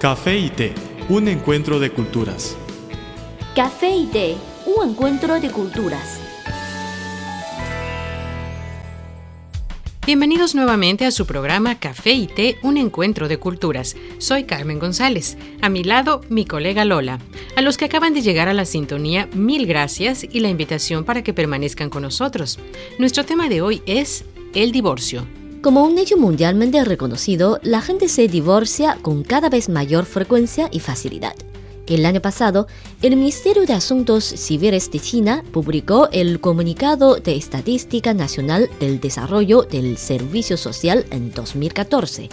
Café y té, un encuentro de culturas. Café y té, un encuentro de culturas. Bienvenidos nuevamente a su programa Café y Té, un encuentro de culturas. Soy Carmen González. A mi lado, mi colega Lola. A los que acaban de llegar a la sintonía, mil gracias y la invitación para que permanezcan con nosotros. Nuestro tema de hoy es el divorcio. Como un hecho mundialmente reconocido, la gente se divorcia con cada vez mayor frecuencia y facilidad. El año pasado, el Ministerio de Asuntos Civiles de China publicó el Comunicado de Estadística Nacional del Desarrollo del Servicio Social en 2014.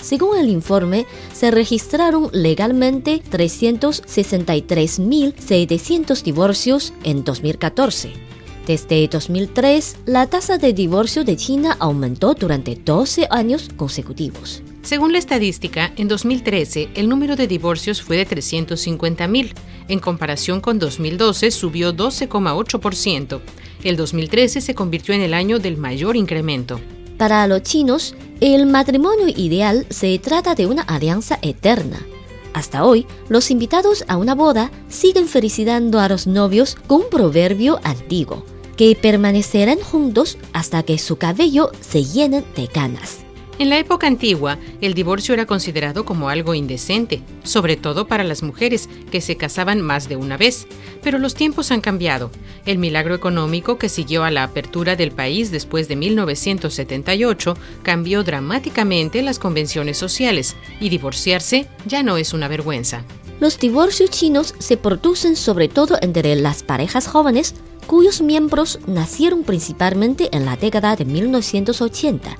Según el informe, se registraron legalmente 363.700 divorcios en 2014. Desde 2003, la tasa de divorcio de China aumentó durante 12 años consecutivos. Según la estadística, en 2013 el número de divorcios fue de 350.000. En comparación con 2012 subió 12,8%. El 2013 se convirtió en el año del mayor incremento. Para los chinos, el matrimonio ideal se trata de una alianza eterna. Hasta hoy, los invitados a una boda siguen felicitando a los novios con un proverbio antiguo, que permanecerán juntos hasta que su cabello se llene de canas. En la época antigua, el divorcio era considerado como algo indecente, sobre todo para las mujeres que se casaban más de una vez. Pero los tiempos han cambiado. El milagro económico que siguió a la apertura del país después de 1978 cambió dramáticamente las convenciones sociales y divorciarse ya no es una vergüenza. Los divorcios chinos se producen sobre todo entre las parejas jóvenes cuyos miembros nacieron principalmente en la década de 1980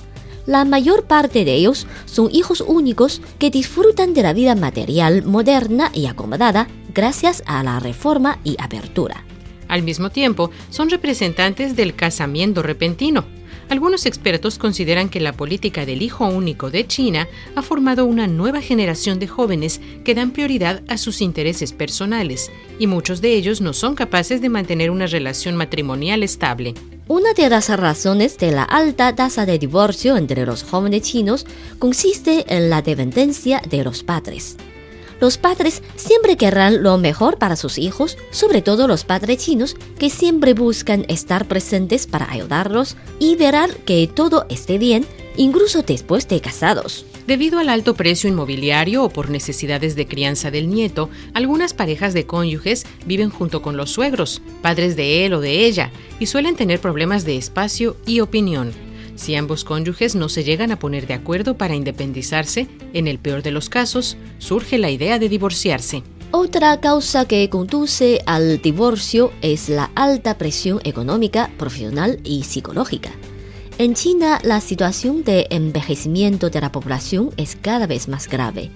la mayor parte de ellos son hijos únicos que disfrutan de la vida material moderna y acomodada gracias a la reforma y apertura. Al mismo tiempo, son representantes del casamiento repentino. Algunos expertos consideran que la política del hijo único de China ha formado una nueva generación de jóvenes que dan prioridad a sus intereses personales, y muchos de ellos no son capaces de mantener una relación matrimonial estable. Una de las razones de la alta tasa de divorcio entre los jóvenes chinos consiste en la dependencia de los padres. Los padres siempre querrán lo mejor para sus hijos, sobre todo los padres chinos que siempre buscan estar presentes para ayudarlos y verán que todo esté bien, incluso después de casados. Debido al alto precio inmobiliario o por necesidades de crianza del nieto, algunas parejas de cónyuges viven junto con los suegros, padres de él o de ella, y suelen tener problemas de espacio y opinión. Si ambos cónyuges no se llegan a poner de acuerdo para independizarse, en el peor de los casos, surge la idea de divorciarse. Otra causa que conduce al divorcio es la alta presión económica, profesional y psicológica. En China, la situación de envejecimiento de la población es cada vez más grave.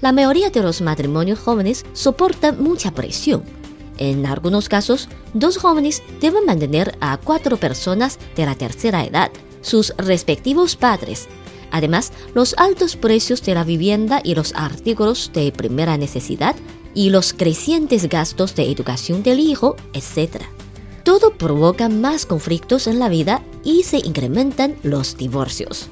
La mayoría de los matrimonios jóvenes soportan mucha presión. En algunos casos, dos jóvenes deben mantener a cuatro personas de la tercera edad, sus respectivos padres. Además, los altos precios de la vivienda y los artículos de primera necesidad y los crecientes gastos de educación del hijo, etc. Todo provoca más conflictos en la vida y se incrementan los divorcios.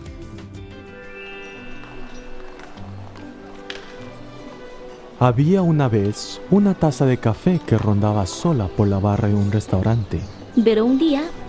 Había una vez una taza de café que rondaba sola por la barra de un restaurante. Pero un día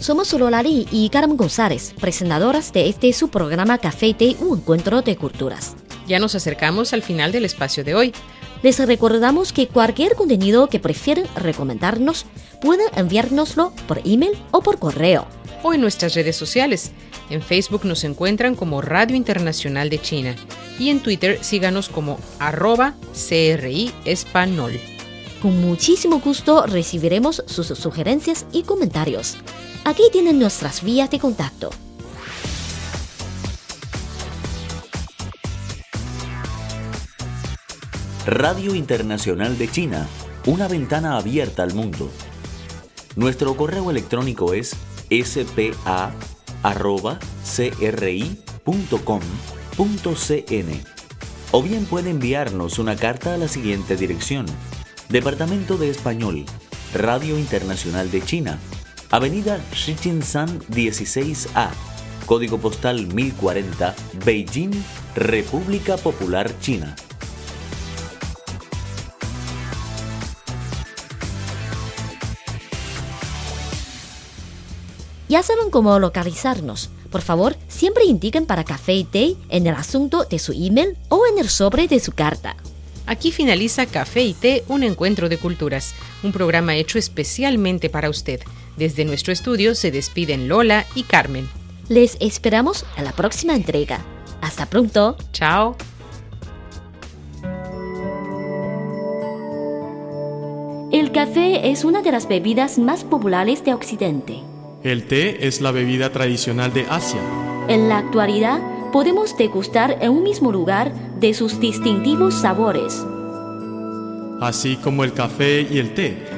Somos Lolari y Carmen González, presentadoras de este su programa Café y Té, un encuentro de culturas. Ya nos acercamos al final del espacio de hoy. Les recordamos que cualquier contenido que prefieren recomendarnos pueden enviárnoslo por email o por correo o en nuestras redes sociales. En Facebook nos encuentran como Radio Internacional de China y en Twitter síganos como arroba CRI Espanol. Con muchísimo gusto recibiremos sus sugerencias y comentarios. Aquí tienen nuestras vías de contacto. Radio Internacional de China, una ventana abierta al mundo. Nuestro correo electrónico es spa.cri.com.cn o bien puede enviarnos una carta a la siguiente dirección. Departamento de Español, Radio Internacional de China, Avenida Shichinshan 16A, Código Postal 1040, Beijing, República Popular China. Ya saben cómo localizarnos. Por favor, siempre indiquen para café y té en el asunto de su email o en el sobre de su carta. Aquí finaliza Café y Té, un encuentro de culturas, un programa hecho especialmente para usted. Desde nuestro estudio se despiden Lola y Carmen. Les esperamos en la próxima entrega. Hasta pronto. Chao. El café es una de las bebidas más populares de Occidente. El té es la bebida tradicional de Asia. En la actualidad, podemos degustar en un mismo lugar de sus distintivos sabores. Así como el café y el té,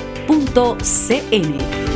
espanol.cri.cn